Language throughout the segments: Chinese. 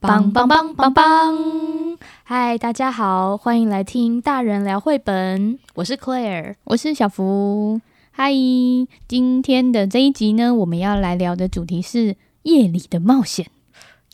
棒棒棒棒棒！嗨，大家好，欢迎来听大人聊绘本。我是 Claire，我是小福。嗨，今天的这一集呢，我们要来聊的主题是夜里的冒险。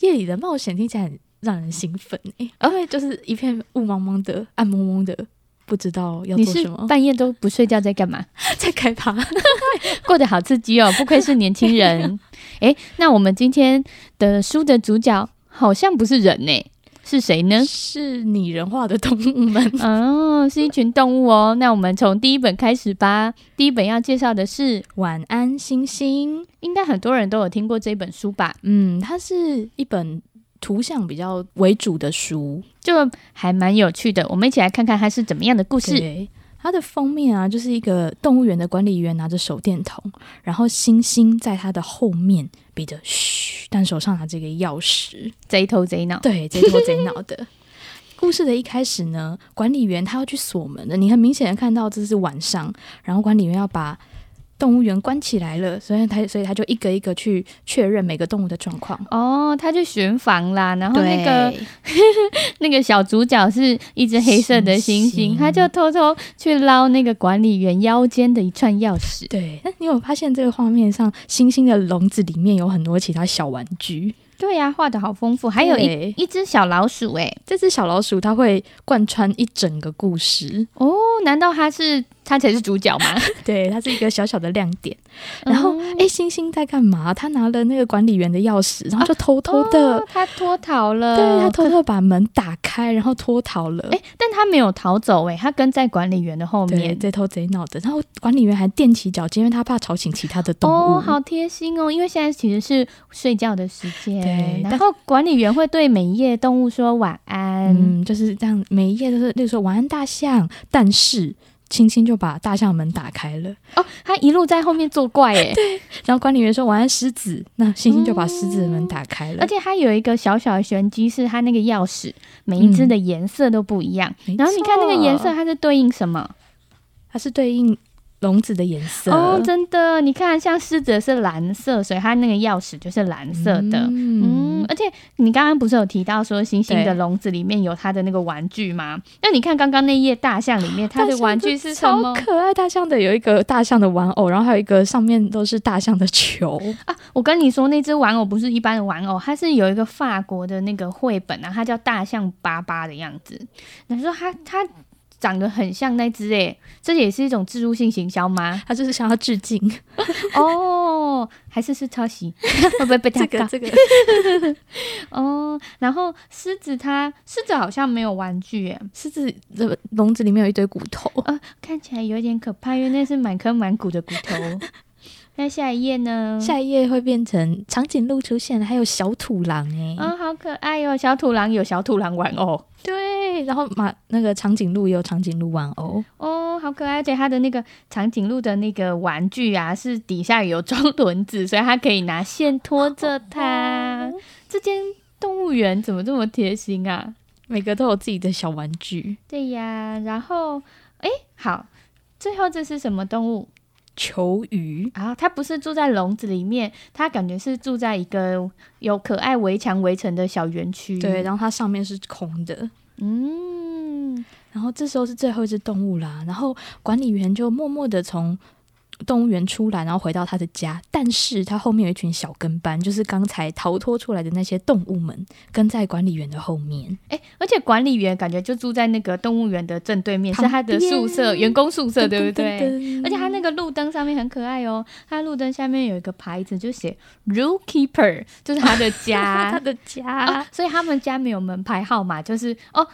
夜里的冒险听起来很让人兴奋诶，而且就是一片雾蒙蒙的、暗蒙蒙的。不知道要做什么，半夜都不睡觉在干嘛？在开趴，过得好刺激哦！不愧是年轻人。诶，那我们今天的书的主角好像不是人呢，是谁呢？是拟人化的动物们 哦，是一群动物哦。那我们从第一本开始吧。第一本要介绍的是《晚安，星星》，应该很多人都有听过这本书吧？嗯，它是一本。图像比较为主的书，就还蛮有趣的。我们一起来看看它是怎么样的故事。它的封面啊，就是一个动物园的管理员拿着手电筒，然后星星在它的后面比着嘘，但手上拿着一个钥匙，贼头贼脑。对，贼头贼脑的。故事的一开始呢，管理员他要去锁门的，你很明显的看到这是晚上，然后管理员要把。动物园关起来了，所以他所以他就一个一个去确认每个动物的状况。哦，他去巡房啦，然后那个 那个小主角是一只黑色的猩猩，他就偷偷去捞那个管理员腰间的一串钥匙。对，那你有发现这个画面上，猩猩的笼子里面有很多其他小玩具？对呀、啊，画的好丰富，还有一一只小老鼠诶，这只小老鼠它会贯穿一整个故事哦。难道它是它才是主角嘛？对，他是一个小小的亮点。然后，哎、嗯，星星在干嘛？他拿了那个管理员的钥匙，然后就偷偷的，他脱逃了。对，他偷偷把门打开，然后脱逃了。哎，但他没有逃走，哎，他跟在管理员的后面，贼头贼脑的。然后管理员还踮起脚尖，因为他怕吵醒其他的动物。哦，好贴心哦，因为现在其实是睡觉的时间。对，然后管理员会对每一页动物说晚安，嗯，就是这样，每一页都是，例如说晚安大象，但是。轻轻就把大象门打开了哦，他一路在后面作怪哎，对。然后管理员说晚安狮子，那星星就把狮子的门打开了。而且它有一个小小的玄机，是它那个钥匙每一只的颜色都不一样。嗯、然后你看那个颜色，它是对应什么？它是对应。笼子的颜色哦，真的，你看，像狮子是蓝色，所以它那个钥匙就是蓝色的。嗯，嗯，而且你刚刚不是有提到说，星星的笼子里面有它的那个玩具吗？那你看刚刚那页大象里面，它的玩具是什么？超可爱，大象的有一个大象的玩偶，然后还有一个上面都是大象的球啊！我跟你说，那只玩偶不是一般的玩偶，它是有一个法国的那个绘本啊，它叫大象巴巴的样子。你说它它。长得很像那只诶，这也是一种置入性行销吗？他就是想要致敬哦，还是是抄袭？会不会被？这个这个 哦，然后狮子它狮子好像没有玩具诶，狮子的笼子里面有一堆骨头，呃，看起来有点可怕，因为那是满坑满谷的骨头。那下一页呢？下一页会变成长颈鹿出现了，还有小土狼哎，啊、哦，好可爱哟、哦！小土狼有小土狼玩偶，对，然后马那个长颈鹿也有长颈鹿玩偶，哦，好可爱！而且它的那个长颈鹿的那个玩具啊，是底下有装轮子，所以它可以拿线拖着它。哦、这间动物园怎么这么贴心啊？每个都有自己的小玩具。对呀，然后哎，好，最后这是什么动物？球鱼啊，它不是住在笼子里面，它感觉是住在一个有可爱围墙围成的小园区。对，然后它上面是空的。嗯，然后这时候是最后一只动物啦，然后管理员就默默的从。动物园出来，然后回到他的家，但是他后面有一群小跟班，就是刚才逃脱出来的那些动物们，跟在管理员的后面。哎，而且管理员感觉就住在那个动物园的正对面，是他的宿舍，员工宿舍，对不对？而且他那个路灯上面很可爱哦，他路灯下面有一个牌子，就写 “Rule Keeper”，就是他的家，他的家，哦，所以他们家没有门牌号码，就是哦。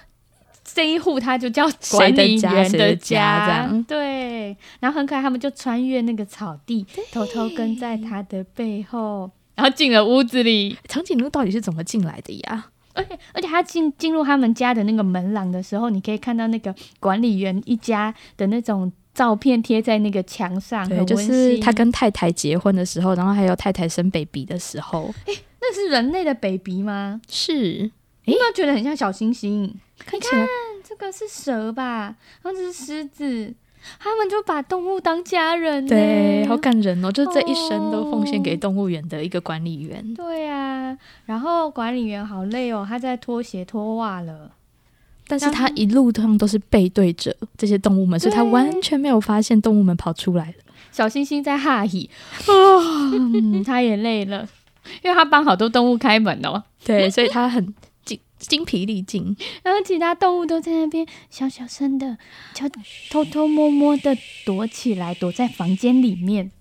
这一户他就叫管理员的家，这样对。然后很可爱，他们就穿越那个草地，偷偷跟在他的背后，然后进了屋子里。长颈鹿到底是怎么进来的呀？而且而且他进进入他们家的那个门廊的时候，你可以看到那个管理员一家的那种照片贴在那个墙上，对，就是他跟太太结婚的时候，然后还有太太生 baby 的时候。诶，那是人类的 baby 吗？是。你有没有觉得很像小星星？看，看这个是蛇吧，然后这是狮子，他们就把动物当家人，对，好感人哦！就这一生都奉献给动物园的一个管理员。对呀，然后管理员好累哦，他在脱鞋脱袜了，但是他一路上都是背对着这些动物们，所以他完全没有发现动物们跑出来了。小星星在哈气，哦，他也累了，因为他帮好多动物开门哦。对，所以他很。精疲力尽，然后其他动物都在那边小小声的，悄偷偷摸摸的躲起来，躲在房间里面，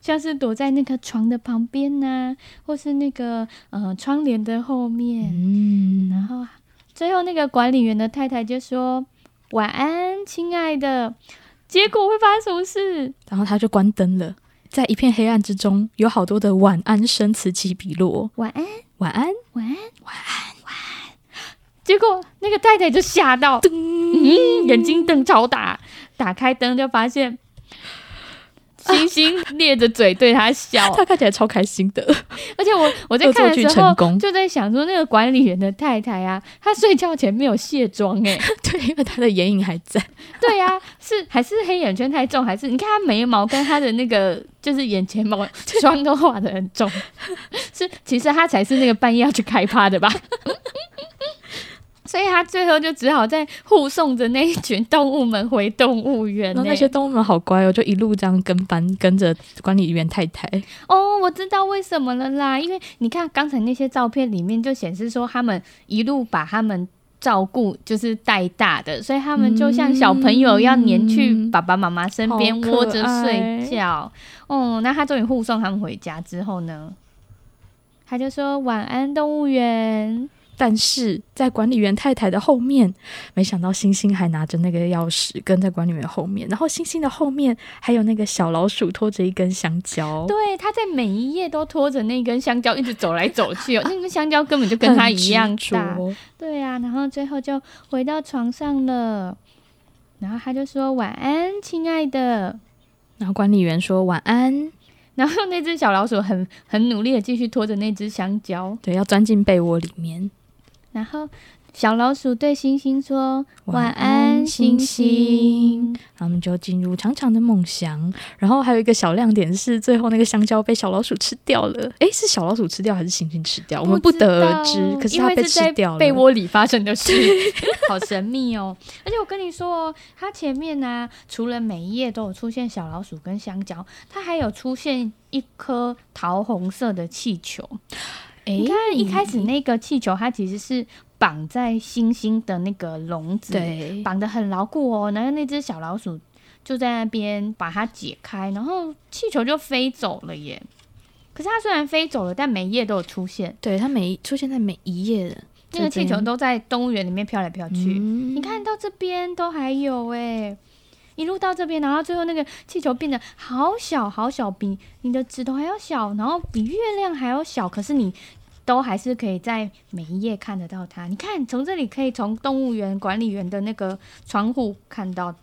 像是躲在那个床的旁边呐、啊，或是那个呃窗帘的后面。嗯，然后最后那个管理员的太太就说：“晚安，亲爱的。”结果会发生什么事？然后他就关灯了，在一片黑暗之中，有好多的晚安声此起彼落。晚安，晚安，晚安，晚安。结果那个太太就吓到，嗯，眼睛瞪超大，打开灯就发现星星咧着嘴对他笑，他看起来超开心的。而且我我在看的时候就在想说，那个管理员的太太啊，她睡觉前没有卸妆哎，对，因为她的眼影还在。对呀、啊，是还是黑眼圈太重，还是你看她眉毛跟她的那个就是眼睫毛 妆都画的很重，是其实她才是那个半夜要去开趴的吧？所以他最后就只好在护送着那一群动物们回动物园。那些动物们好乖哦，就一路这样跟班跟着管理员太太。哦，我知道为什么了啦，因为你看刚才那些照片里面就显示说他们一路把他们照顾，就是带大的，所以他们就像小朋友要黏去爸爸妈妈身边窝着睡觉。哦，那他终于护送他们回家之后呢，他就说晚安动物园。但是在管理员太太的后面，没想到星星还拿着那个钥匙跟在管理员后面，然后星星的后面还有那个小老鼠拖着一根香蕉。对，他在每一页都拖着那根香蕉一直走来走去哦，那根香蕉根本就跟他一样大。对啊，然后最后就回到床上了，然后他就说晚安，亲爱的。然后管理员说晚安。然后那只小老鼠很很努力的继续拖着那只香蕉，对，要钻进被窝里面。然后小老鼠对星星说：“晚安，星星。”然后我们就进入长长的梦乡。然后还有一个小亮点是，最后那个香蕉被小老鼠吃掉了。诶，是小老鼠吃掉还是星星吃掉？我们不得而知。可是它被吃掉了。被窝里发生的事，好神秘哦！而且我跟你说哦，它前面呢、啊，除了每一页都有出现小老鼠跟香蕉，它还有出现一颗桃红色的气球。你看，一开始那个气球，它其实是绑在星星的那个笼子，对，绑得很牢固哦。然后那只小老鼠就在那边把它解开，然后气球就飞走了耶。可是它虽然飞走了，但每一页都有出现，对，它每出现在每一页的那个气球都在动物园里面飘来飘去。嗯、你看到这边都还有哎，一路到这边，然后最后那个气球变得好小好小，比你的指头还要小，然后比月亮还要小。可是你。都还是可以在每一页看得到它。你看，从这里可以从动物园管理员的那个窗户看到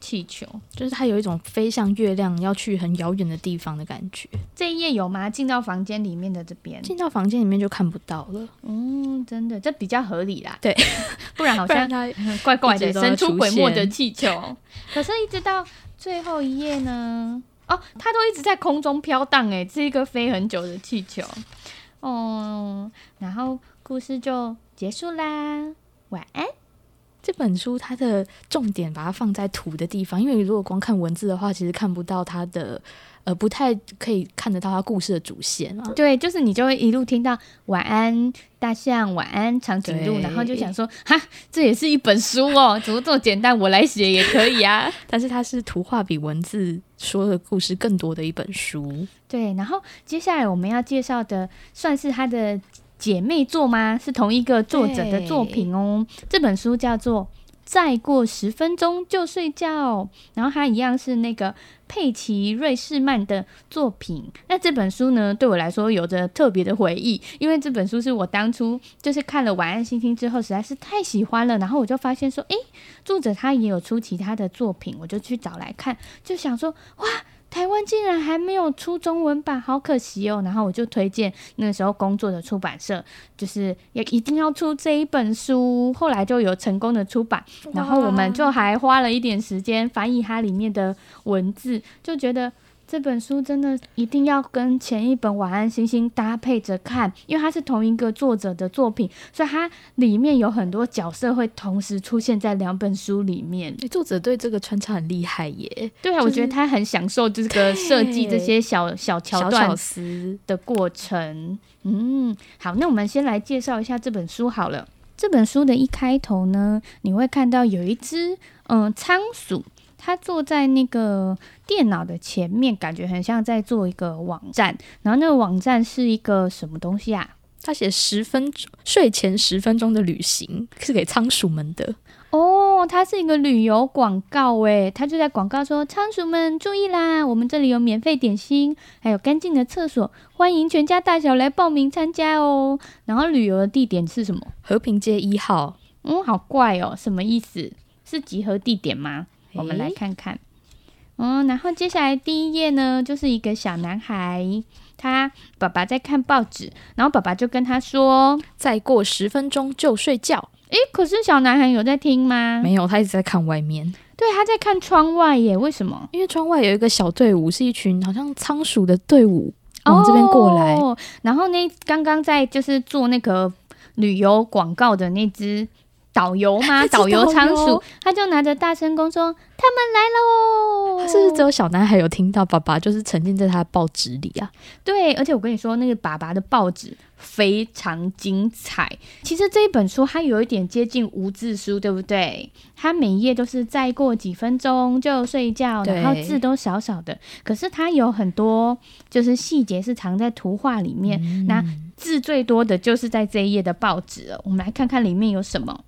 气球，就是它有一种飞向月亮，要去很遥远的地方的感觉。这一页有吗？进到房间里面的这边，进到房间里面就看不到了。嗯，真的，这比较合理啦。对，不然好像 它 怪怪的，神出鬼没的气球。可是，一直到最后一页呢？哦，它都一直在空中飘荡，哎，是一个飞很久的气球。哦，然后故事就结束啦。晚安。这本书它的重点把它放在图的地方，因为如果光看文字的话，其实看不到它的，呃，不太可以看得到它故事的主线啊。对，就是你就会一路听到晚安大象，晚安长颈鹿，然后就想说，哈，这也是一本书哦，怎么这么简单？我来写也可以啊。但是它是图画比文字说的故事更多的一本书。对，然后接下来我们要介绍的算是他的。姐妹作吗？是同一个作者的作品哦。这本书叫做《再过十分钟就睡觉》，然后它一样是那个佩奇瑞士曼的作品。那这本书呢，对我来说有着特别的回忆，因为这本书是我当初就是看了《晚安星星》之后，实在是太喜欢了。然后我就发现说，诶，作者他也有出其他的作品，我就去找来看，就想说，哇。台湾竟然还没有出中文版，好可惜哦。然后我就推荐那时候工作的出版社，就是也一定要出这一本书。后来就有成功的出版，然后我们就还花了一点时间翻译它里面的文字，就觉得。这本书真的一定要跟前一本《晚安星星》搭配着看，因为它是同一个作者的作品，所以它里面有很多角色会同时出现在两本书里面。作者对这个穿插很厉害耶！对啊，就是、我觉得他很享受这个设计这些小小桥段的过程。嗯，好，那我们先来介绍一下这本书好了。这本书的一开头呢，你会看到有一只嗯仓鼠。他坐在那个电脑的前面，感觉很像在做一个网站。然后那个网站是一个什么东西啊？他写十分钟睡前十分钟的旅行，是给仓鼠们的。哦，它是一个旅游广告诶，他就在广告说：“仓鼠们注意啦，我们这里有免费点心，还有干净的厕所，欢迎全家大小来报名参加哦。”然后旅游的地点是什么？和平街一号。嗯，好怪哦，什么意思？是集合地点吗？我们来看看，嗯，然后接下来第一页呢，就是一个小男孩，他爸爸在看报纸，然后爸爸就跟他说：“再过十分钟就睡觉。”诶，可是小男孩有在听吗？没有，他一直在看外面。对，他在看窗外耶。为什么？因为窗外有一个小队伍，是一群好像仓鼠的队伍往这边过来。哦，然后那刚刚在就是做那个旅游广告的那只。导游吗？导游仓鼠，他就拿着大声公说：“他们来喽！”他是不是只有小男孩有听到？爸爸就是沉浸在他的报纸里啊。对，而且我跟你说，那个爸爸的报纸非常精彩。其实这一本书它有一点接近无字书，对不对？它每一页都是再过几分钟就睡觉，然后字都小小的，可是它有很多就是细节是藏在图画里面。嗯、那字最多的就是在这一页的报纸了。我们来看看里面有什么。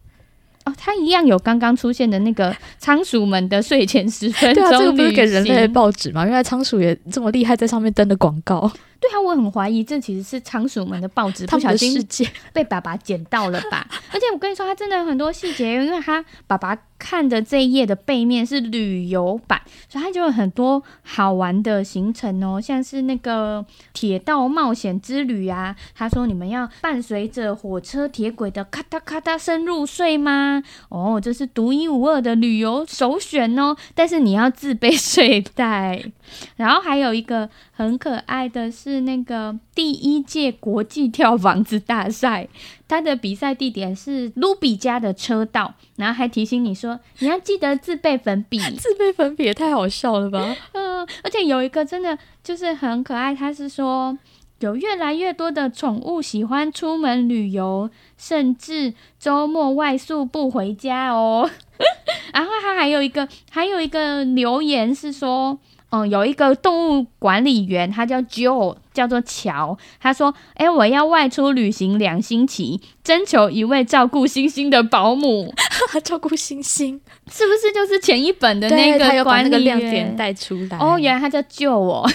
哦，它一样有刚刚出现的那个 仓鼠们的睡前十分钟。对啊，这个不是给人类的报纸吗？原来仓鼠也这么厉害，在上面登的广告。对啊，我很怀疑这其实是仓鼠们的报纸，不小心 被爸爸捡到了吧？而且我跟你说，它真的有很多细节，因为他爸爸看的这一页的背面是旅游版，所以他就有很多好玩的行程哦，像是那个铁道冒险之旅啊。他说：“你们要伴随着火车铁轨的咔嗒咔嗒声入睡吗？”哦，这是独一无二的旅游首选哦，但是你要自备睡袋。然后还有一个很可爱的是那个第一届国际跳房子大赛，它的比赛地点是卢比家的车道，然后还提醒你说你要记得自备粉笔，自备粉笔也太好笑了吧？嗯，而且有一个真的就是很可爱，他是说有越来越多的宠物喜欢出门旅游，甚至周末外宿不回家哦。然后他还有一个还有一个留言是说。嗯，有一个动物管理员，他叫 Joe，叫做乔。他说：“哎、欸，我要外出旅行两星期，征求一位照顾星星的保姆。”照顾星星，是不是就是前一本的那个管理员？亮点带出来。哦，原来他叫 Joe 哦，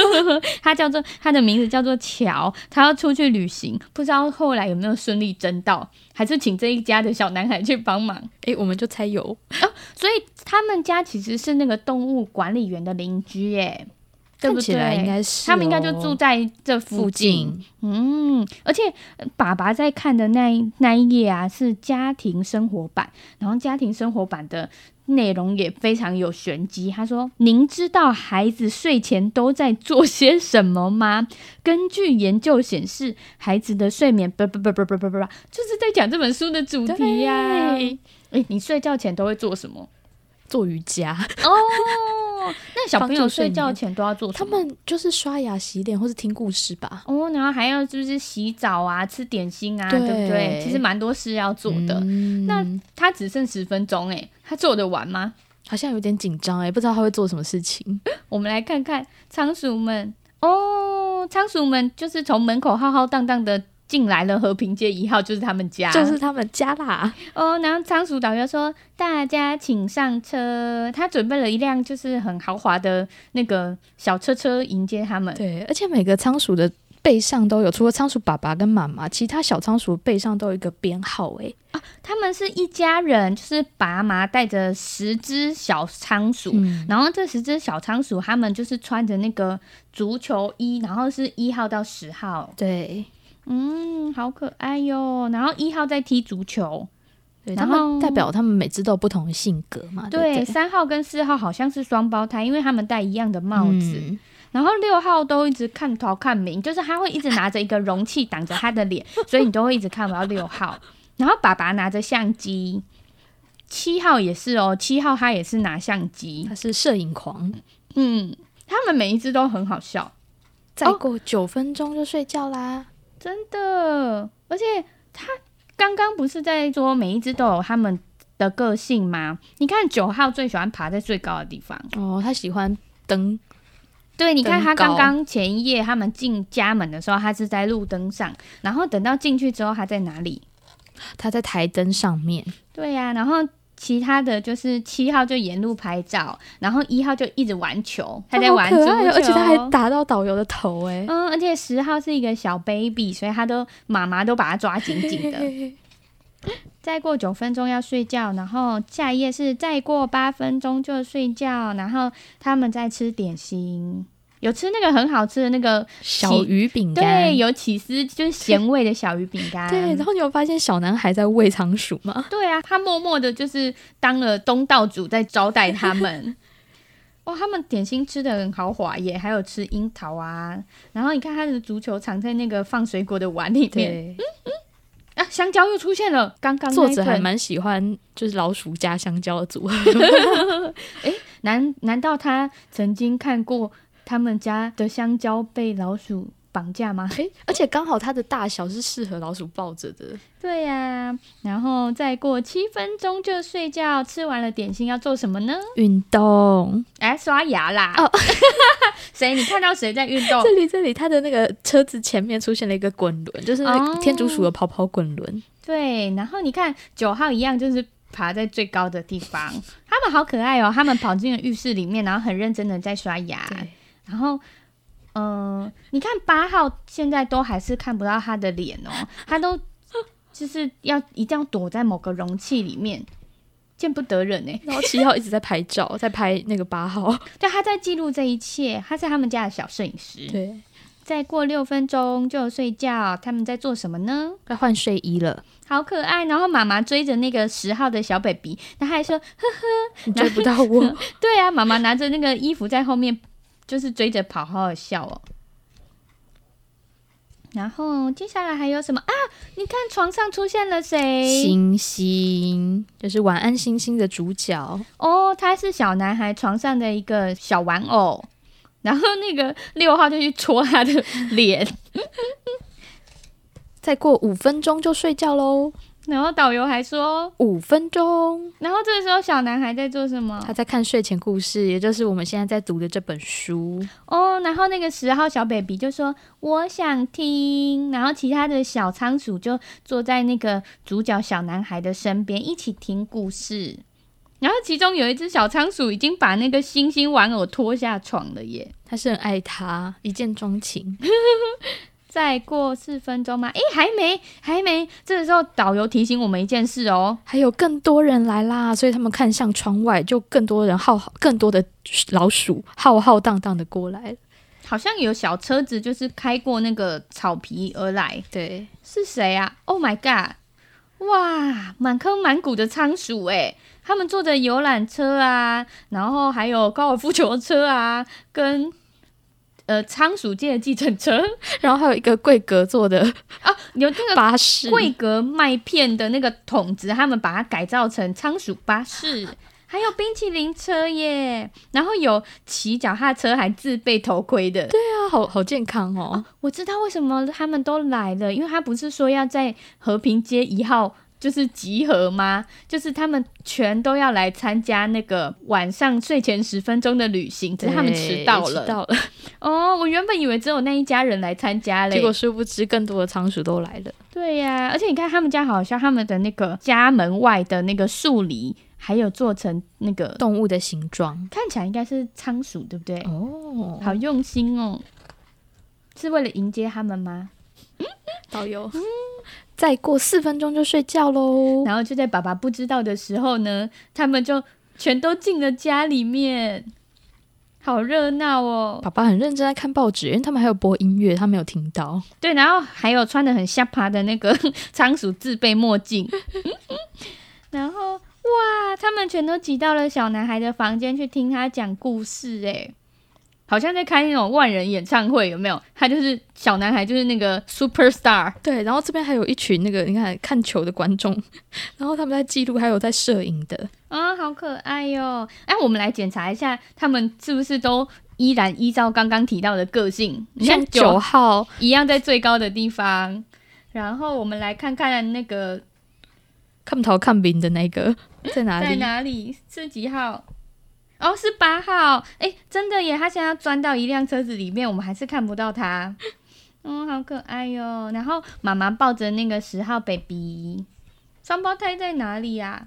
他叫做他的名字叫做乔，他要出去旅行，不知道后来有没有顺利征到。还是请这一家的小男孩去帮忙？诶，我们就猜有哦。所以他们家其实是那个动物管理员的邻居，耶，对不对？应该是、哦，他们应该就住在这附近。嗯，而且爸爸在看的那一那一页啊，是家庭生活版，然后家庭生活版的。内容也非常有玄机。他说：“您知道孩子睡前都在做些什么吗？根据研究显示，孩子的睡眠不不不不不不不，就是在讲这本书的主题呀、啊。诶、欸，你睡觉前都会做什么？做瑜伽 哦。” 那小朋友睡觉前都要做什么？他们就是刷牙、洗脸，或是听故事吧。哦，然后还要就是洗澡啊、吃点心啊，对，对不对？其实蛮多事要做的。嗯、那他只剩十分钟，哎，他做得完吗？好像有点紧张，哎，不知道他会做什么事情。我们来看看仓鼠们哦，仓鼠们就是从门口浩浩荡荡的。进来了，和平街一号就是他们家，就是他们家啦。哦，然后仓鼠导游说：“大家请上车。”他准备了一辆就是很豪华的那个小车车迎接他们。对，而且每个仓鼠的背上都有，除了仓鼠爸爸跟妈妈，其他小仓鼠背上都有一个编号。哎，啊，他们是一家人，就是爸妈带着十只小仓鼠，嗯，然后这十只小仓鼠，他们就是穿着那个足球衣，然后是一号到十号。对，嗯，好可爱哟。然后一号在踢足球，对，然后代表他们每只都有不同的性格嘛。对，三号跟四号好像是双胞胎，因为他们戴一样的帽子。嗯然后六号都一直看头看明，就是他会一直拿着一个容器挡着他的脸，所以你都会一直看不到六号。然后爸爸拿着相机，七号也是哦，七号他也是拿相机，他是摄影狂。嗯，他们每一只都很好笑。再过九分钟就睡觉啦，哦，真的。而且他刚刚不是在说每一只都有他们的个性吗？你看九号最喜欢爬在最高的地方哦，他喜欢登。对，你看他刚刚前一夜他们进家门的时候，他是在路灯上，然后等到进去之后，他在哪里？他在台灯上面。对呀、啊，然后其他的就是七号就沿路拍照，然后一号就一直玩球，他在玩足球，而且他还打到导游的头哎。嗯，而且十号是一个小 baby，所以他都妈妈都把他抓紧紧的。再过九分钟要睡觉，然后下一页是再过八分钟就睡觉，然后他们在吃点心，有吃那个很好吃的那个小鱼饼干，对，有起司就是咸味的小鱼饼干。对，然后你有发现小男孩在喂仓鼠吗？对啊，他默默的就是当了东道主在招待他们。哇，他们点心吃的很豪华耶，还有吃樱桃啊，然后你看他的足球藏在那个放水果的碗里面。嗯嗯啊，香蕉又出现了。刚刚作者还蛮喜欢，就是老鼠加香蕉的组合。哎、欸，难难道他曾经看过他们家的香蕉被老鼠绑架吗？欸、而且刚好它的大小是适合老鼠抱着的。对呀、啊，然后再过七分钟就睡觉。吃完了点心要做什么呢？运动。哎、欸，刷牙啦。哦，谁？你看到谁在运动？这里，这里，他的那个车子前面出现了一个滚轮，就是天竺鼠的跑跑滚轮、哦。对，然后你看九号一样，就是爬在最高的地方。他们好可爱哦，他们跑进了浴室里面，然后很认真的在刷牙。然后。嗯、呃，你看八号现在都还是看不到他的脸哦，他都就是要一定要躲在某个容器里面，见不得人哎。然后七号一直在拍照，在拍那个八号，对，他在记录这一切，他是他们家的小摄影师。对，再过六分钟就睡觉，他们在做什么呢？在换睡衣了，好可爱。然后妈妈追着那个十号的小 baby，他还说呵呵，你追不到我。对啊，妈妈拿着那个衣服在后面。就是追着跑，好好笑哦。然后接下来还有什么啊？你看床上出现了谁？星星，就是晚安星星的主角哦。他是小男孩床上的一个小玩偶。然后那个六号就去戳他的脸。再过五分钟就睡觉喽。然后导游还说五分钟。然后这个时候小男孩在做什么？他在看睡前故事，也就是我们现在在读的这本书哦。然后那个十号小 baby 就说我想听，然后其他的小仓鼠就坐在那个主角小男孩的身边一起听故事。然后其中有一只小仓鼠已经把那个星星玩偶拖下床了耶，他是很爱他，一见钟情。再过四分钟吗？诶，还没，还没。这个时候，导游提醒我们一件事哦，还有更多人来啦，所以他们看向窗外，就更多人浩浩，更多的老鼠浩浩荡荡的过来。好像有小车子，就是开过那个草皮而来。对，是谁啊？Oh my god！哇，满坑满谷的仓鼠诶，他们坐着游览车啊，然后还有高尔夫球车啊，跟。呃，仓鼠界的计程车，然后还有一个桂格做的 啊，有那个巴士，桂格麦片的那个桶子，他们把它改造成仓鼠巴士，还有冰淇淋车耶，然后有骑脚踏车还自备头盔的，对啊，好好健康哦。啊，我知道为什么他们都来了，因为他不是说要在和平街一号。就是集合吗？就是他们全都要来参加那个晚上睡前十分钟的旅行，只是他们迟到了。迟到了。哦，我原本以为只有那一家人来参加嘞，结果殊不知更多的仓鼠都来了。对呀、啊，而且你看他们家好像他们的那个家门外的那个树篱，还有做成那个动物的形状，看起来应该是仓鼠，对不对？哦，好用心哦。是为了迎接他们吗？导游，嗯，再过四分钟就睡觉喽。然后就在爸爸不知道的时候呢，他们就全都进了家里面。好热闹哦！爸爸很认真在看报纸，因为他们还有播音乐，他没有听到。对，然后还有穿的很下爬的那个 仓鼠自备墨镜。然后哇，他们全都挤到了小男孩的房间去听他讲故事，诶。好像在开那种万人演唱会，有没有？他就是小男孩，就是那个 super star。对，然后这边还有一群那个你看看球的观众，然后他们在记录，还有在摄影的。啊、哦，好可爱哟、哦！哎，我们来检查一下，他们是不是都依然依照刚刚提到的个性？你像九号一样在最高的地方。然后我们来看看那个看头看饼的那个在哪里？在哪里？是几号？哦，是八号，哎，真的耶！他现在要钻到一辆车子里面，我们还是看不到他。嗯，好可爱哟。然后妈妈抱着那个十号 baby，双胞胎在哪里呀？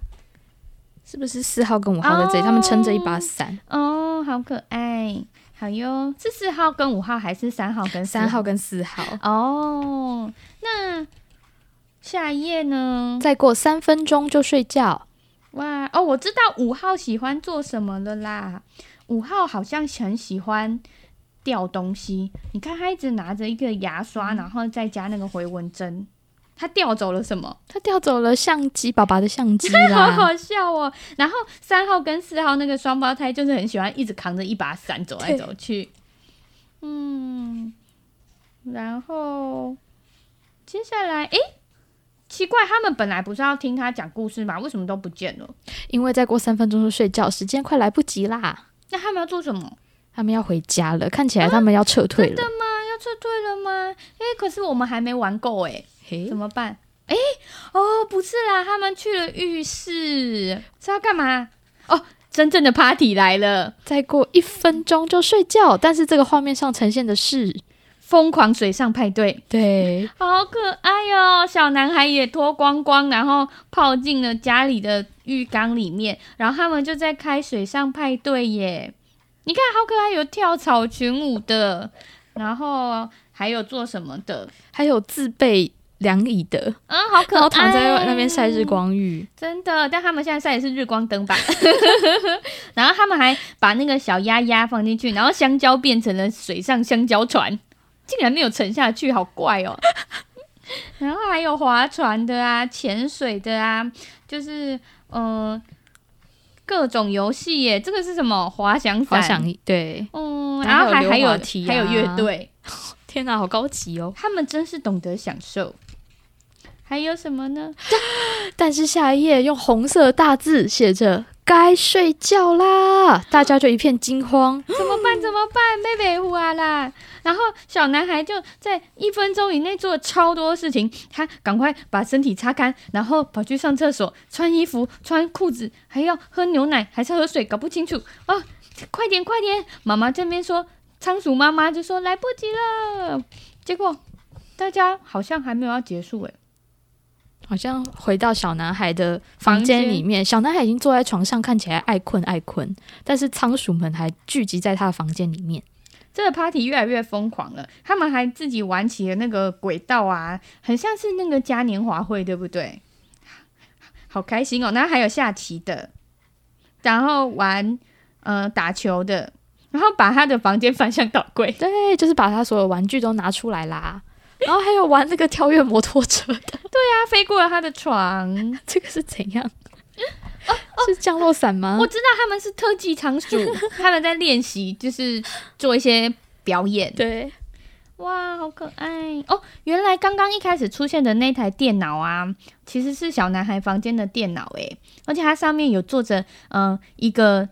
是不是四号跟五号在这里？哦、他们撑着一把伞。哦，好可爱，好哟。是四号跟五号，还是三号跟三号跟四号？哦，那下一页呢？再过三分钟就睡觉。哇哦，我知道五号喜欢做什么了啦！五号好像很喜欢掉东西，你看他一直拿着一个牙刷，然后再加那个回纹针，他掉走了什么？他掉走了相机，爸爸的相机啦，好好笑哦！然后三号跟四号那个双胞胎就是很喜欢一直扛着一把伞走来走去，嗯，然后接下来，诶。奇怪，他们本来不是要听他讲故事吗？为什么都不见了？因为再过三分钟就睡觉，时间快来不及啦。那他们要做什么？他们要回家了，看起来他们要撤退了。啊，真的吗？要撤退了吗？诶，可是我们还没玩够诶，嘿，怎么办？诶，哦，不是啦，他们去了浴室，是要干嘛？哦，真正的 party 来了。再过一分钟就睡觉，但是这个画面上呈现的是。疯狂水上派对，对，好可爱哟！小男孩也脱光光，然后泡进了家里的浴缸里面，然后他们就在开水上派对耶！你看，好可爱，有跳草裙舞的，然后还有做什么的，还有自备凉椅的，嗯，好可爱，然后躺在那边晒日光浴，真的。但他们现在晒的是日光灯吧？然后他们还把那个小鸭鸭放进去，然后香蕉变成了水上香蕉船。竟然没有沉下去，好怪哦！然后还有划船的啊，潜水的啊，就是嗯、呃，各种游戏耶。这个是什么？滑翔伞？滑翔对，嗯，然后还还有、啊、还有乐队。天哪，好高级哦！他们真是懂得享受。还有什么呢？但是下一页用红色大字写着。该睡觉啦！大家就一片惊慌，怎么办？怎么办？妹妹呼啊啦！然后小男孩就在一分钟以内做了超多事情，他赶快把身体擦干，然后跑去上厕所、穿衣服、穿裤子，还要喝牛奶还是喝水，搞不清楚啊！快点，快点！妈妈这边说，仓鼠妈妈就说来不及了。结果大家好像还没有要结束诶、好像回到小男孩的房间里面，小男孩已经坐在床上，看起来爱困爱困，但是仓鼠们还聚集在他的房间里面。这个 party 越来越疯狂了，他们还自己玩起了那个轨道啊，很像是那个嘉年华会，对不对？好开心哦！然后还有下棋的，然后玩呃打球的，然后把他的房间翻箱倒柜，对，就是把他所有玩具都拿出来啦。然后还有玩那个跳跃摩托车的，对啊，飞过了他的床，这个是怎样？哦哦、是降落伞吗？我知道他们是特技仓鼠，他们在练习，就是做一些表演。对，哇，好可爱哦！原来刚刚一开始出现的那台电脑啊，其实是小男孩房间的电脑诶，而且它上面有坐着嗯、呃、一个。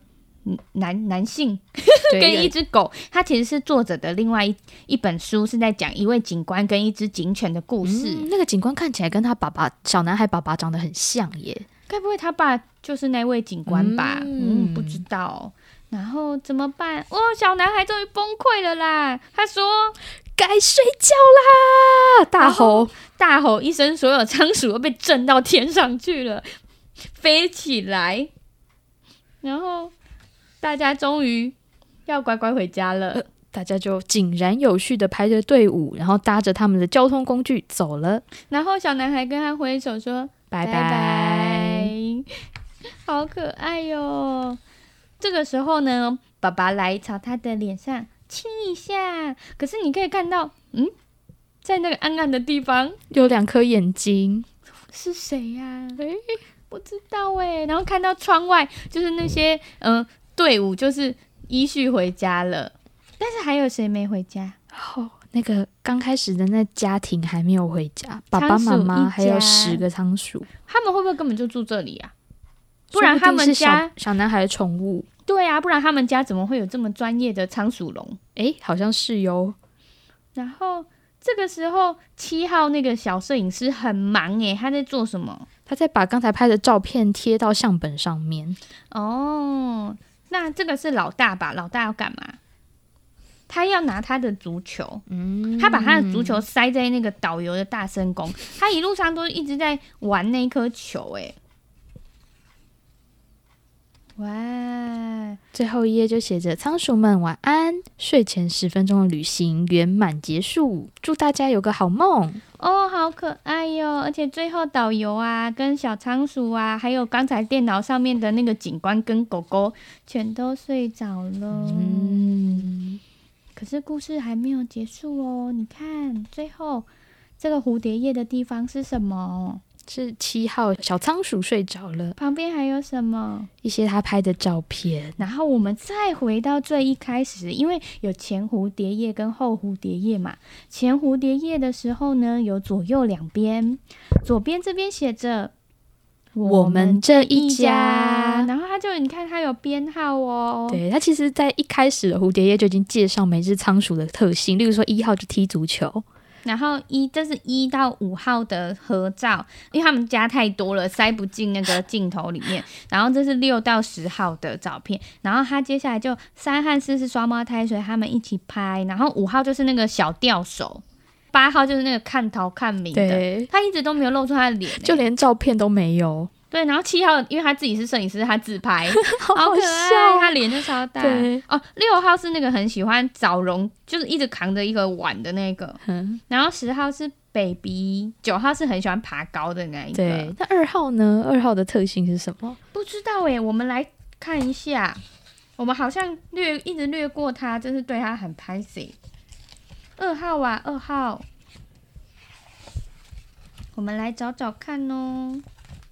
男男性 跟一只狗，它其实是作者的另外一一本书，是在讲一位警官跟一只警犬的故事。嗯，那个警官看起来跟他爸爸小男孩爸爸长得很像耶，该不会他爸就是那位警官吧？嗯，嗯，不知道。然后怎么办？哦，小男孩终于崩溃了啦！他说：“该睡觉啦！”大吼大吼一声，所有仓鼠都被震到天上去了，飞起来，然后。大家终于要乖乖回家了。呃、大家就井然有序的排着队伍，然后搭着他们的交通工具走了。然后小男孩跟他挥手说：“拜拜，拜拜。” 好可爱哟！这个时候呢，爸爸来朝他的脸上亲一下。可是你可以看到，嗯，在那个暗暗的地方有两颗眼睛，是谁呀、啊？诶，不知道诶。然后看到窗外，就是那些嗯、呃、队伍，就是依序回家了。但是还有谁没回家？哦，那个刚开始的那家庭还没有回家，爸爸妈妈还有十个仓鼠，他们会不会根本就住这里啊？不然他们家小，小男孩的宠物，对啊，不然他们家怎么会有这么专业的仓鼠笼？诶，好像是哟。然后这个时候七号那个小摄影师很忙诶，他在做什么？他在把刚才拍的照片贴到相本上面。哦，那这个是老大吧？老大要干嘛？他要拿他的足球，嗯，他把他的足球塞在那个导游的大声公，他一路上都一直在玩那颗球，哎，哇！最后一页就写着“仓鼠们晚安，睡前十分钟的旅行圆满结束，祝大家有个好梦哦，好可爱哟！而且最后导游啊，跟小仓鼠啊，还有刚才电脑上面的那个警官跟狗狗，全都睡着了，嗯。可是故事还没有结束哦，你看最后这个蝴蝶叶的地方是什么？是七号小仓鼠睡着了。旁边还有什么？一些他拍的照片。然后我们再回到最一开始，因为有前蝴蝶叶跟后蝴蝶叶嘛。前蝴蝶叶的时候呢，有左右两边，左边这边写着。我们这一家，然后他就你看他有编号哦。对，他其实，在一开始的蝴蝶叶就已经介绍每只仓鼠的特性，例如说一号就踢足球，然后一这是一到五号的合照，因为他们家太多了，塞不进那个镜头里面。然后这是六到十号的照片，然后他接下来就三和四是双胞胎，所以他们一起拍。然后五号就是那个小钓手。八号就是那个看头看明的，他一直都没有露出他的脸，就连照片都没有。对，然后七号因为他自己是摄影师，他自拍，好可爱，他脸就超大。哦，六号是那个很喜欢找绒，就是一直扛着一个碗的那个。嗯，然后十号是 baby，九号是很喜欢爬高的那一个。对，那二号呢？二号的特性是什么？不知道哎，我们来看一下。我们好像略一直略过他，真是对他很拍谢。二号啊，二号，我们来找找看哦，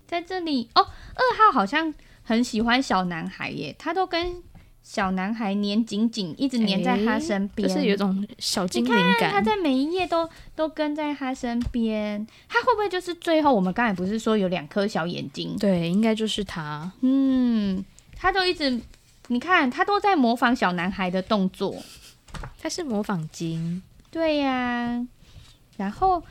在这里哦。二号好像很喜欢小男孩耶，他都跟小男孩黏紧紧，一直黏在他身边，就、欸、是有一种小精灵感。他在每一页都都跟在他身边，他会不会就是最后我们刚才不是说有两颗小眼睛？对，应该就是他。嗯，他都一直，你看他都在模仿小男孩的动作，他是模仿精。对呀、啊，然后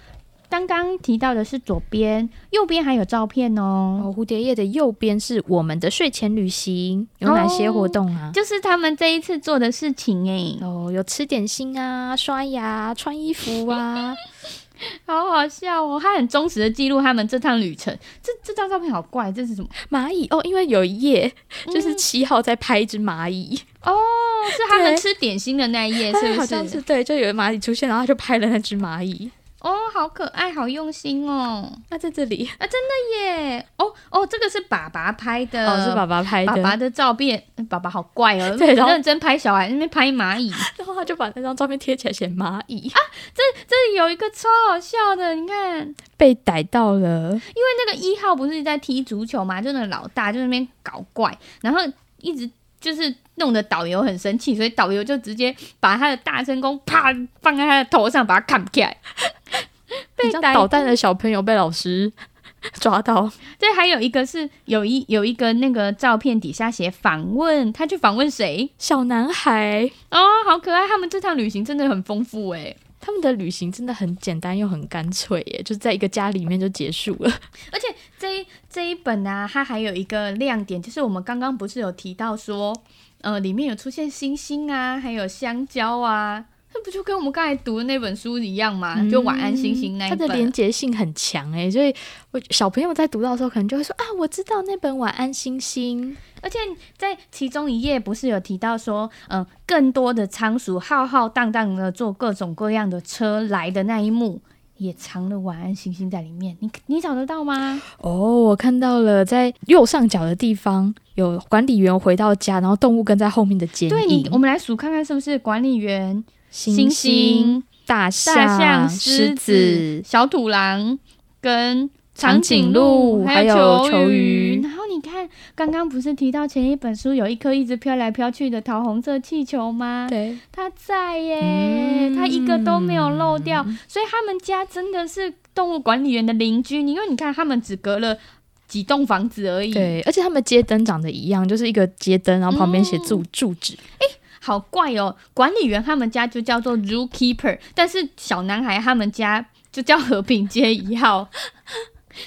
刚刚提到的是左边，右边还有照片哦。哦，蝴蝶叶的右边是我们的睡前旅行，有哪些活动啊？哦、就是他们这一次做的事情哎。哦，有吃点心啊，刷牙，穿衣服啊。好好笑哦！他很忠实的记录他们这趟旅程。这这张照片好怪，这是什么？蚂蚁哦，因为有一页就是七号在拍一只蚂蚁、嗯、哦，是他们吃点心的那一页，是不是？好像是对，就有蚂蚁出现，然后他就拍了那只蚂蚁。哦，好可爱，好用心哦！那在这里啊，真的耶！哦哦，这个是爸爸拍的，哦，是爸爸拍的，爸爸的照片。爸爸好怪哦，对，认真拍小孩，那边拍蚂蚁，然后他就把那张照片贴起来写蚂蚁啊。这这里有一个超好笑的，你看被逮到了，因为那个一号不是在踢足球嘛，就那个老大就那边搞怪，然后一直就是弄得导游很生气，所以导游就直接把他的大声公啪放在他的头上，把他砍起来。被捣蛋的小朋友被老师抓到。这 还有一个是有一有一个那个照片底下写访问，他去访问谁？小男孩哦，好可爱！他们这趟旅行真的很丰富诶，他们的旅行真的很简单又很干脆耶，就是在一个家里面就结束了。而且这一本啊，它还有一个亮点，就是我们刚刚不是有提到说，呃，里面有出现星星啊，还有香蕉啊。那不就跟我们刚才读的那本书一样吗？嗯、就晚安星星那一本，它的连结性很强哎，所以我小朋友在读到的时候，可能就会说啊，我知道那本晚安星星。而且在其中一页不是有提到说，嗯、呃，更多的仓鼠浩浩荡荡的坐各种各样的车来的那一幕，也藏了晚安星星在里面。你你找得到吗？哦，我看到了，在右上角的地方有管理员回到家，然后动物跟在后面的剪影。对，你我们来数看看是不是管理员、星星、大象、大象、狮子、小土狼跟。长颈鹿，还有球鱼，然后你看，刚刚不是提到前一本书有一颗一直飘来飘去的桃红色气球吗？对，它在耶，它、嗯、一个都没有漏掉，所以他们家真的是动物管理员的邻居。因为你看，他们只隔了几栋房子而已。对，而且他们街灯长得一样，就是一个街灯，然后旁边写住住址。哎、好怪哦！管理员他们家就叫做 Zookeeper，但是小男孩他们家就叫和平街一号。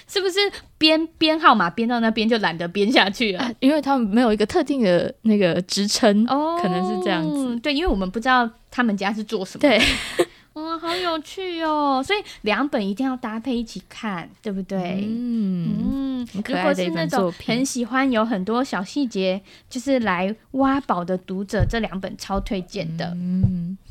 是不是编编号码编到那边就懒得编下去了？因为他们没有一个特定的那个职称哦，可能是这样子。对，因为我们不知道他们家是做什么。对，哇，好有趣哦！所以两本一定要搭配一起看，对不对？嗯嗯，如果是那种很喜欢有很多小细节，就是来挖宝的读者，这两本超推荐的。嗯，好，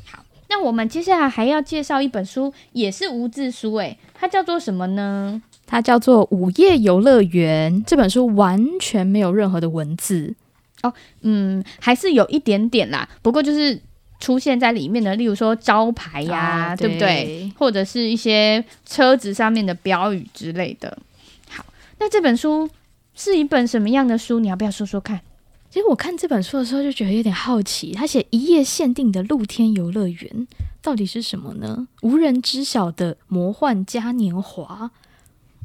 那我们接下来还要介绍一本书，也是无字书，诶，它叫做什么呢？它叫做《午夜游乐园》，这本书完全没有任何的文字哦，嗯，还是有一点点啦，不过就是出现在里面的，例如说招牌呀、啊啊，对不对？或者是一些车子上面的标语之类的。好，那这本书是一本什么样的书？你要不要说说看？其实我看这本书的时候就觉得有点好奇，他写一夜限定的露天游乐园到底是什么呢？无人知晓的魔幻嘉年华。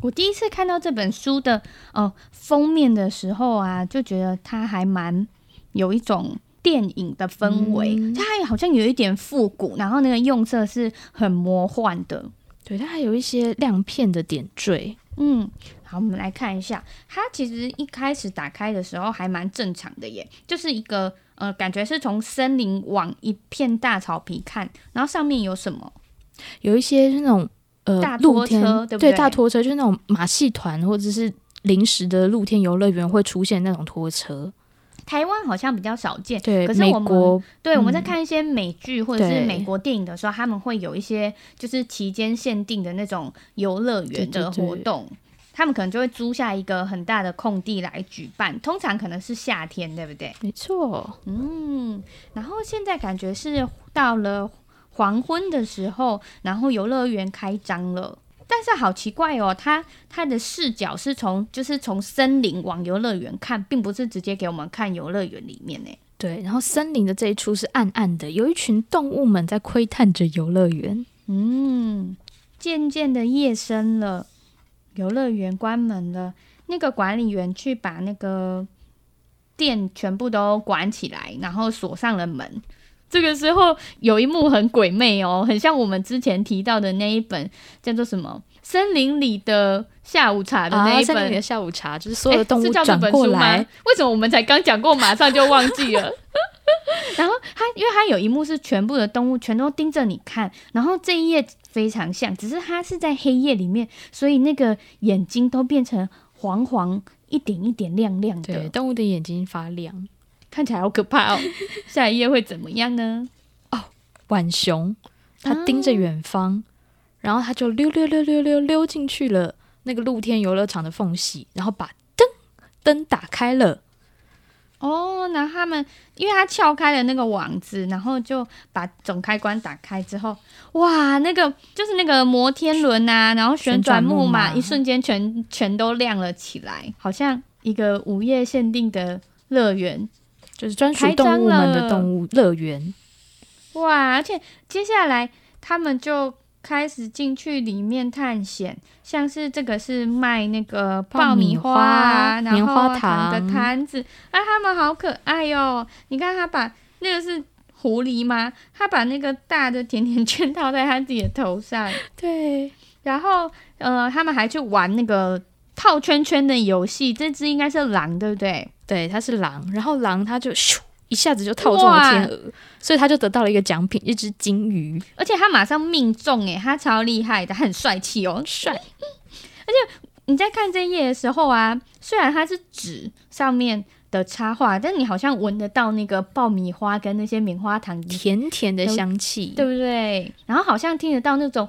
我第一次看到这本书的呃封面的时候啊，就觉得它还蛮有一种电影的氛围，嗯、它还好像有一点复古，然后那个用色是很魔幻的，对，它还有一些亮片的点缀。嗯，好，我们来看一下，它其实一开始打开的时候还蛮正常的耶，就是一个呃，感觉是从森林往一片大草皮看，然后上面有什么？有一些是那种。呃，大拖车对不对？对，大拖车就是那种马戏团或者是临时的露天游乐园会出现那种拖车。台湾好像比较少见，对。可是我们对、嗯、我们在看一些美剧或者是美国电影的时候，他们会有一些就是期间限定的那种游乐园的活动，他们可能就会租下一个很大的空地来举办，通常可能是夏天，对不对？没错，嗯。然后现在感觉是到了。黄昏的时候，然后游乐园开张了，但是好奇怪哦，它它的视角是从就是从森林往游乐园看，并不是直接给我们看游乐园里面呢。对，然后森林的这一处是暗暗的，有一群动物们在窥探着游乐园。嗯，渐渐的夜深了，游乐园关门了，那个管理员去把那个店全部都关起来，然后锁上了门。这个时候有一幕很鬼魅哦，很像我们之前提到的那一本叫做什么《森林里的下午茶》的那一本。啊、森林里的下午茶就是所有的动物转过来。为什么我们才刚讲过，马上就忘记了？然后它，因为它有一幕是全部的动物全都盯着你看，然后这一页非常像，只是它是在黑夜里面，所以那个眼睛都变成黄黄一点一点亮亮的。对，动物的眼睛发亮。看起来好可怕哦！下一页会怎么样呢？哦，浣熊，它盯着远方，啊，然后它就溜溜溜溜溜溜进去了那个露天游乐场的缝隙，然后把灯灯打开了。哦，然后他们因为他撬开了那个网子，然后就把总开关打开之后，哇，那个就是那个摩天轮啊，然后旋转木马，一瞬间全全都亮了起来，好像一个午夜限定的乐园。就是专属动物们的动物乐园，哇！而且接下来他们就开始进去里面探险，像是这个是卖那个爆米花、啊、棉花糖的摊子，啊，他们好可爱哟、喔！你看他把那个是狐狸吗？他把那个大的甜甜圈套在他自己的头上，对。然后呃，他们还去玩那个套圈圈的游戏，这只应该是狼，对不对？对，它是狼，然后狼它就咻一下子就套中了天鹅，所以他就得到了一个奖品，一只金鱼，而且他马上命中，诶，他超厉害的，他很帅气哦，帅。而且你在看这页的时候啊，虽然它是纸上面的插画，但你好像闻得到那个爆米花跟那些棉花糖甜甜的香气，对不对？然后好像听得到那种，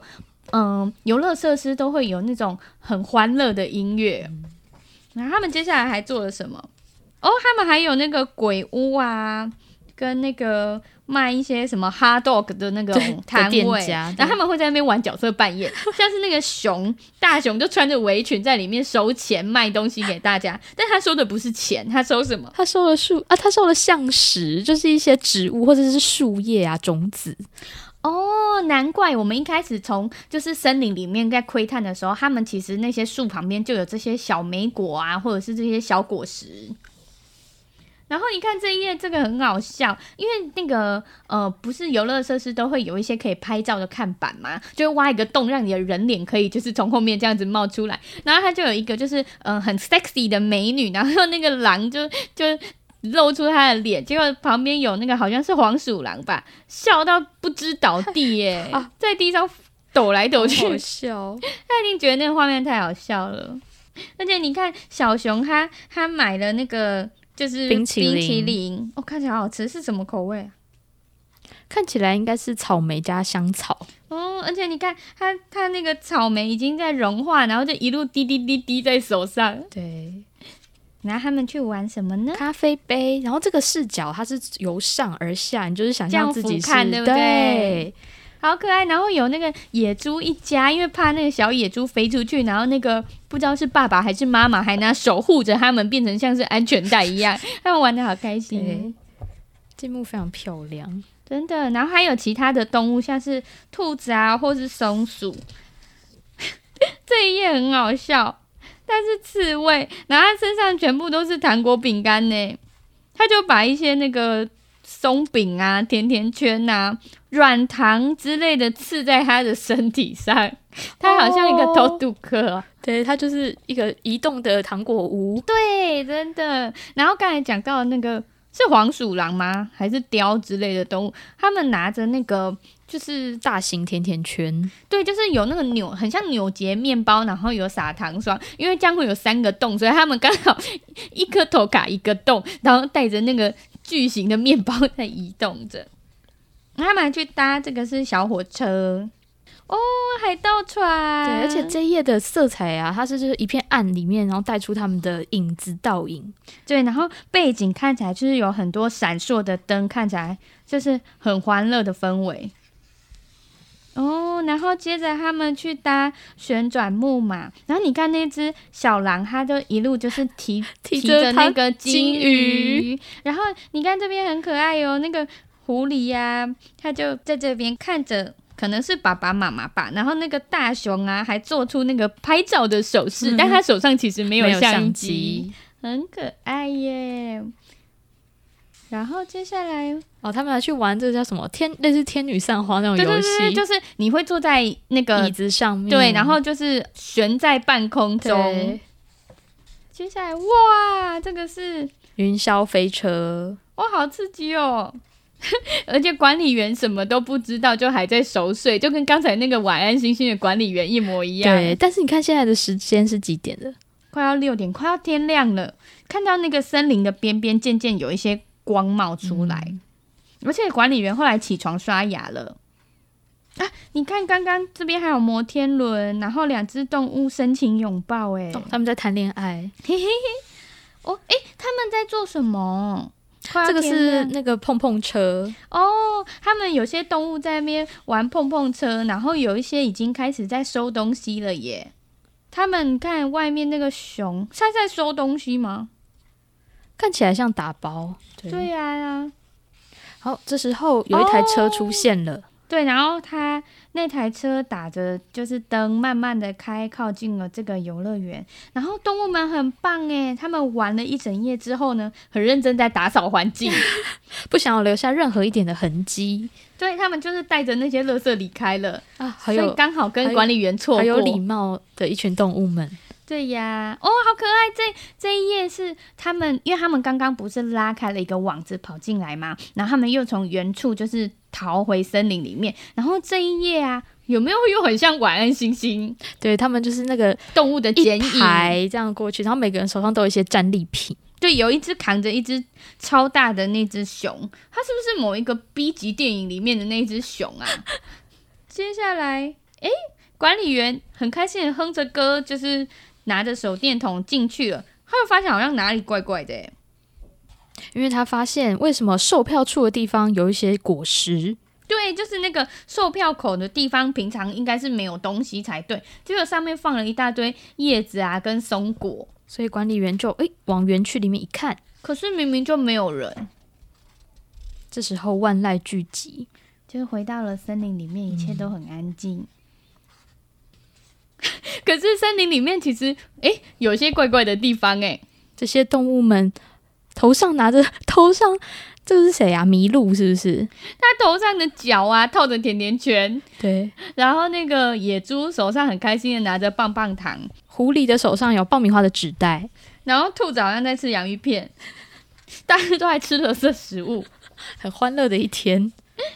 嗯，游乐设施都会有那种很欢乐的音乐。那、嗯、他们接下来还做了什么？哦，他们还有那个鬼屋啊，跟那个卖一些什么 hot dog 的那个摊位，然后他们会在那边玩角色扮演，像是那个熊大熊就穿着围裙在里面收钱卖东西给大家，但他收的不是钱，他收什么？他收了树啊，他收了橡石，就是一些植物或者是树叶啊种子。哦，难怪我们一开始从就是森林里面在窥探的时候，他们其实那些树旁边就有这些小莓果啊，或者是这些小果实。然后你看这一页，这个很好笑，因为那个呃，不是游乐设施都会有一些可以拍照的看板嘛，就挖一个洞，让你的人脸可以就是从后面这样子冒出来。然后它就有一个就是嗯、呃、很 sexy 的美女，然后那个狼就就露出他的脸，结果旁边有那个好像是黄鼠狼吧，笑到不知倒地耶，啊、在地上抖来抖去，好笑。他一定觉得那个画面太好笑了。而且你看小熊他他买了那个。就是冰淇淋，冰淇淋哦，看起来好好吃，是什么口味啊？看起来应该是草莓加香草哦，而且你看它，它那个草莓已经在融化，然后就一路滴滴滴滴在手上。对，然后他们去玩什么呢？咖啡杯，然后这个视角它是由上而下，你就是想象自己是看，对不对？对好可爱，然后有那个野猪一家，因为怕那个小野猪飞出去，然后那个不知道是爸爸还是妈妈，还拿守护着他们，变成像是安全带一样，他们玩的好开心。这幕非常漂亮，真的。然后还有其他的动物，像是兔子啊，或是松鼠。这一页很好笑，但是刺猬，然后他身上全部都是糖果饼干呢，他就把一些那个。松饼啊，甜甜圈啊，软糖之类的刺在他的身体上，他好像一个偷渡客，啊，对，他就是一个移动的糖果屋，对，真的。然后刚才讲到那个是黄鼠狼吗？还是雕之类的动物？他们拿着那个就是大型甜甜圈，对，就是有那个扭，很像扭结面包，然后有撒糖霜，因为这样会有三个洞，所以他们刚好一颗头卡一个洞，然后带着那个。巨型的面包在移动着，他们还去搭这个是小火车哦，海盗船。对，而且这一页的色彩啊，它是就是一片暗里面，然后带出他们的影子倒影。对，然后背景看起来就是有很多闪烁的灯，看起来就是很欢乐的氛围。哦，然后接着他们去搭旋转木马，然后你看那只小狼，它就一路就是提 提着那个金鱼，然后你看这边很可爱哦，那个狐狸呀、啊，它就在这边看着，可能是爸爸妈妈吧，然后那个大熊啊，还做出那个拍照的手势，嗯、但他手上其实没有相机，很可爱耶。然后接下来哦，他们还去玩这个叫什么天，类似天女散花那种游戏，对对对，就是你会坐在那个椅子上面，对，然后就是悬在半空中。接下来哇，这个是云霄飞车，哇，好刺激哦！而且管理员什么都不知道，就还在熟睡，就跟刚才那个晚安星星的管理员一模一样。对，但是你看现在的时间是几点了？快要六点，快要天亮了。看到那个森林的边边渐渐有一些。光冒出来，嗯、而且管理员后来起床刷牙了啊！你看，刚刚这边还有摩天轮，然后两只动物深情拥抱，哎、哦，他们在谈恋爱，嘿嘿嘿。哦，哎，他们在做什么？这个是那个碰碰车哦。他们有些动物在那边玩碰碰车，然后有一些已经开始在收东西了耶。他们看外面那个熊，他在收东西吗？看起来像打包。对呀、啊，好，这时候有一台车出现了。哦、对，然后他那台车打着就是灯，慢慢的开，靠近了这个游乐园。然后动物们很棒哎，他们玩了一整夜之后呢，很认真在打扫环境，不想要留下任何一点的痕迹。对，他们就是带着那些垃圾离开了啊，还有刚好跟管理员错过，还有礼貌的一群动物们。对呀，哦，好可爱！这这一页是他们，因为他们刚刚不是拉开了一个网子跑进来吗？然后他们又从原处就是逃回森林里面。然后这一页啊，有没有又很像晚安星星？对，他们就是那个动物的剪影排这样过去，然后每个人手上都有一些战利品。对，有一只扛着一只超大的那只熊，它是不是某一个 B 级电影里面的那只熊啊？接下来，哎，管理员很开心的哼着歌，就是。拿着手电筒进去了，他又发现好像哪里怪怪的，因为他发现为什么售票处的地方有一些果实？对，就是那个售票口的地方，平常应该是没有东西才对，结果上面放了一大堆叶子啊，跟松果，所以管理员就诶往园区里面一看，可是明明就没有人。这时候万籁俱寂，就是回到了森林里面，一切都很安静。嗯 可是森林里面其实哎、欸，有些怪怪的地方哎，这些动物们头上拿着 头上，这个是谁啊？麋鹿是不是？它头上的角啊套着甜甜圈，对。然后那个野猪手上很开心的拿着棒棒糖，狐狸的手上有爆米花的纸袋，然后兔子好像在吃洋芋片，大家都在吃了这食物，很欢乐的一天。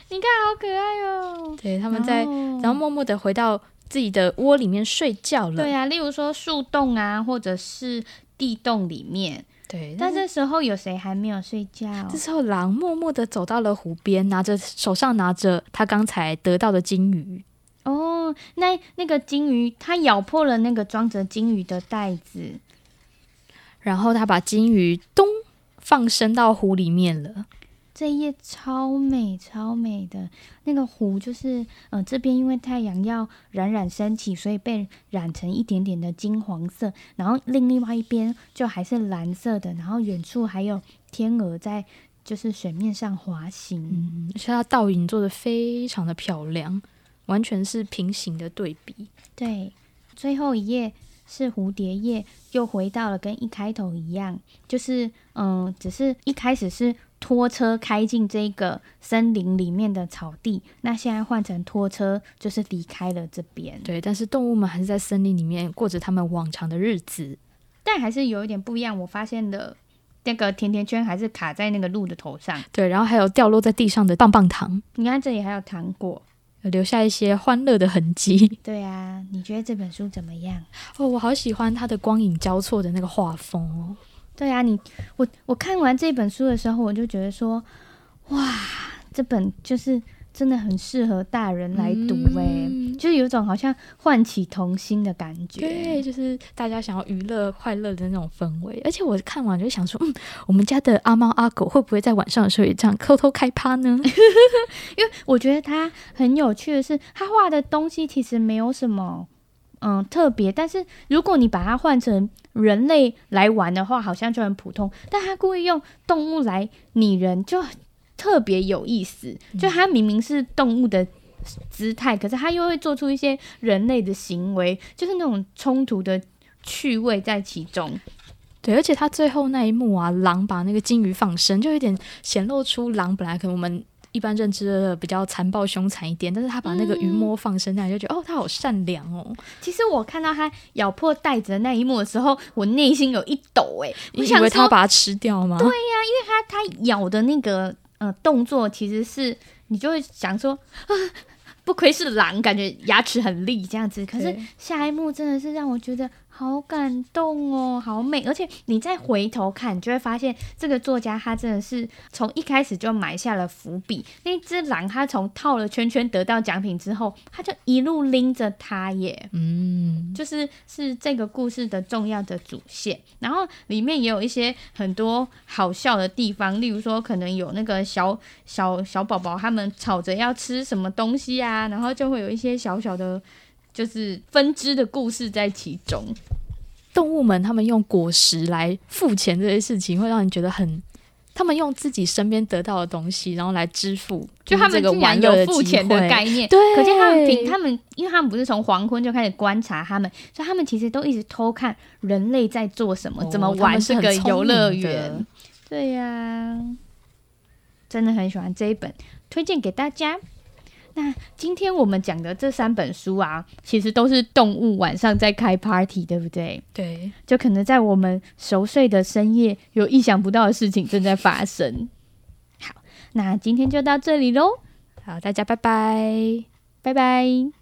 你看，好可爱哦！对，他们在，然后默默的回到。自己的窝里面睡觉了。对啊，例如说树洞啊，或者是地洞里面。对，但这时候有谁还没有睡觉？这时候狼默默的走到了湖边，拿着手上拿着他刚才得到的金鱼。哦，那那个金鱼，它咬破了那个装着金鱼的袋子，然后他把金鱼咚放生到湖里面了。这一页超美超美的，那个湖就是，呃，这边因为太阳要冉冉升起，所以被染成一点点的金黄色，然后另另外一边就还是蓝色的，然后远处还有天鹅在就是水面上滑行，嗯，而且它倒影做的非常的漂亮，完全是平行的对比。对，最后一页是蝴蝶叶，又回到了跟一开头一样，就是，嗯、呃，只是一开始是。拖车开进这个森林里面的草地，那现在换成拖车就是离开了这边。对，但是动物们还是在森林里面过着他们往常的日子，但还是有一点不一样。我发现的那个甜甜圈还是卡在那个鹿的头上，对，然后还有掉落在地上的棒棒糖。你看这里还有糖果，留下一些欢乐的痕迹。对啊，你觉得这本书怎么样？哦，我好喜欢它的光影交错的那个画风哦。对啊，你我我看完这本书的时候，我就觉得说，哇，这本就是真的很适合大人来读哎，嗯、就是有种好像唤起童心的感觉。对，就是大家想要娱乐快乐的那种氛围。而且我看完就想说，嗯，我们家的阿猫阿狗会不会在晚上的时候也这样偷偷开趴呢？因为我觉得它很有趣的是，他画的东西其实没有什么。嗯，特别，但是如果你把它换成人类来玩的话，好像就很普通。但他故意用动物来拟人，就特别有意思。就他明明是动物的姿态，可是他又会做出一些人类的行为，就是那种冲突的趣味在其中。对，而且他最后那一幕啊，狼把那个金鱼放生，就有点显露出狼本来可能我们。一般认知的比较残暴凶残一点，但是他把那个鱼摸放生那，就觉得、嗯、哦，他好善良哦。其实我看到他咬破袋子的那一幕的时候，我内心有一抖哎，你以为他要把它吃掉吗？对呀、啊，因为他他咬的那个呃动作，其实是你就会想说，啊、不愧是狼，感觉牙齿很利这样子。可是下一幕真的是让我觉得。好感动哦，好美！而且你再回头看，你就会发现这个作家他真的是从一开始就埋下了伏笔。那只狼，他从套了圈圈得到奖品之后，他就一路拎着它耶，嗯，就是是这个故事的重要的主线。然后里面也有一些很多好笑的地方，例如说可能有那个小小小宝宝他们吵着要吃什么东西啊，然后就会有一些小小的。就是分支的故事在其中，动物们他们用果实来付钱这些事情，会让你觉得很，他们用自己身边得到的东西，然后来支付，就他们竟然有付钱的概念。对，可见他们凭他们，因为他们不是从黄昏就开始观察他们，所以他们其实都一直偷看人类在做什么，哦、怎么玩这个游乐园。对呀、啊，真的很喜欢这一本，推荐给大家。那今天我们讲的这三本书啊，其实都是动物晚上在开 party，对不对？对，就可能在我们熟睡的深夜，有意想不到的事情正在发生。好，那今天就到这里喽。好，大家拜拜，拜拜。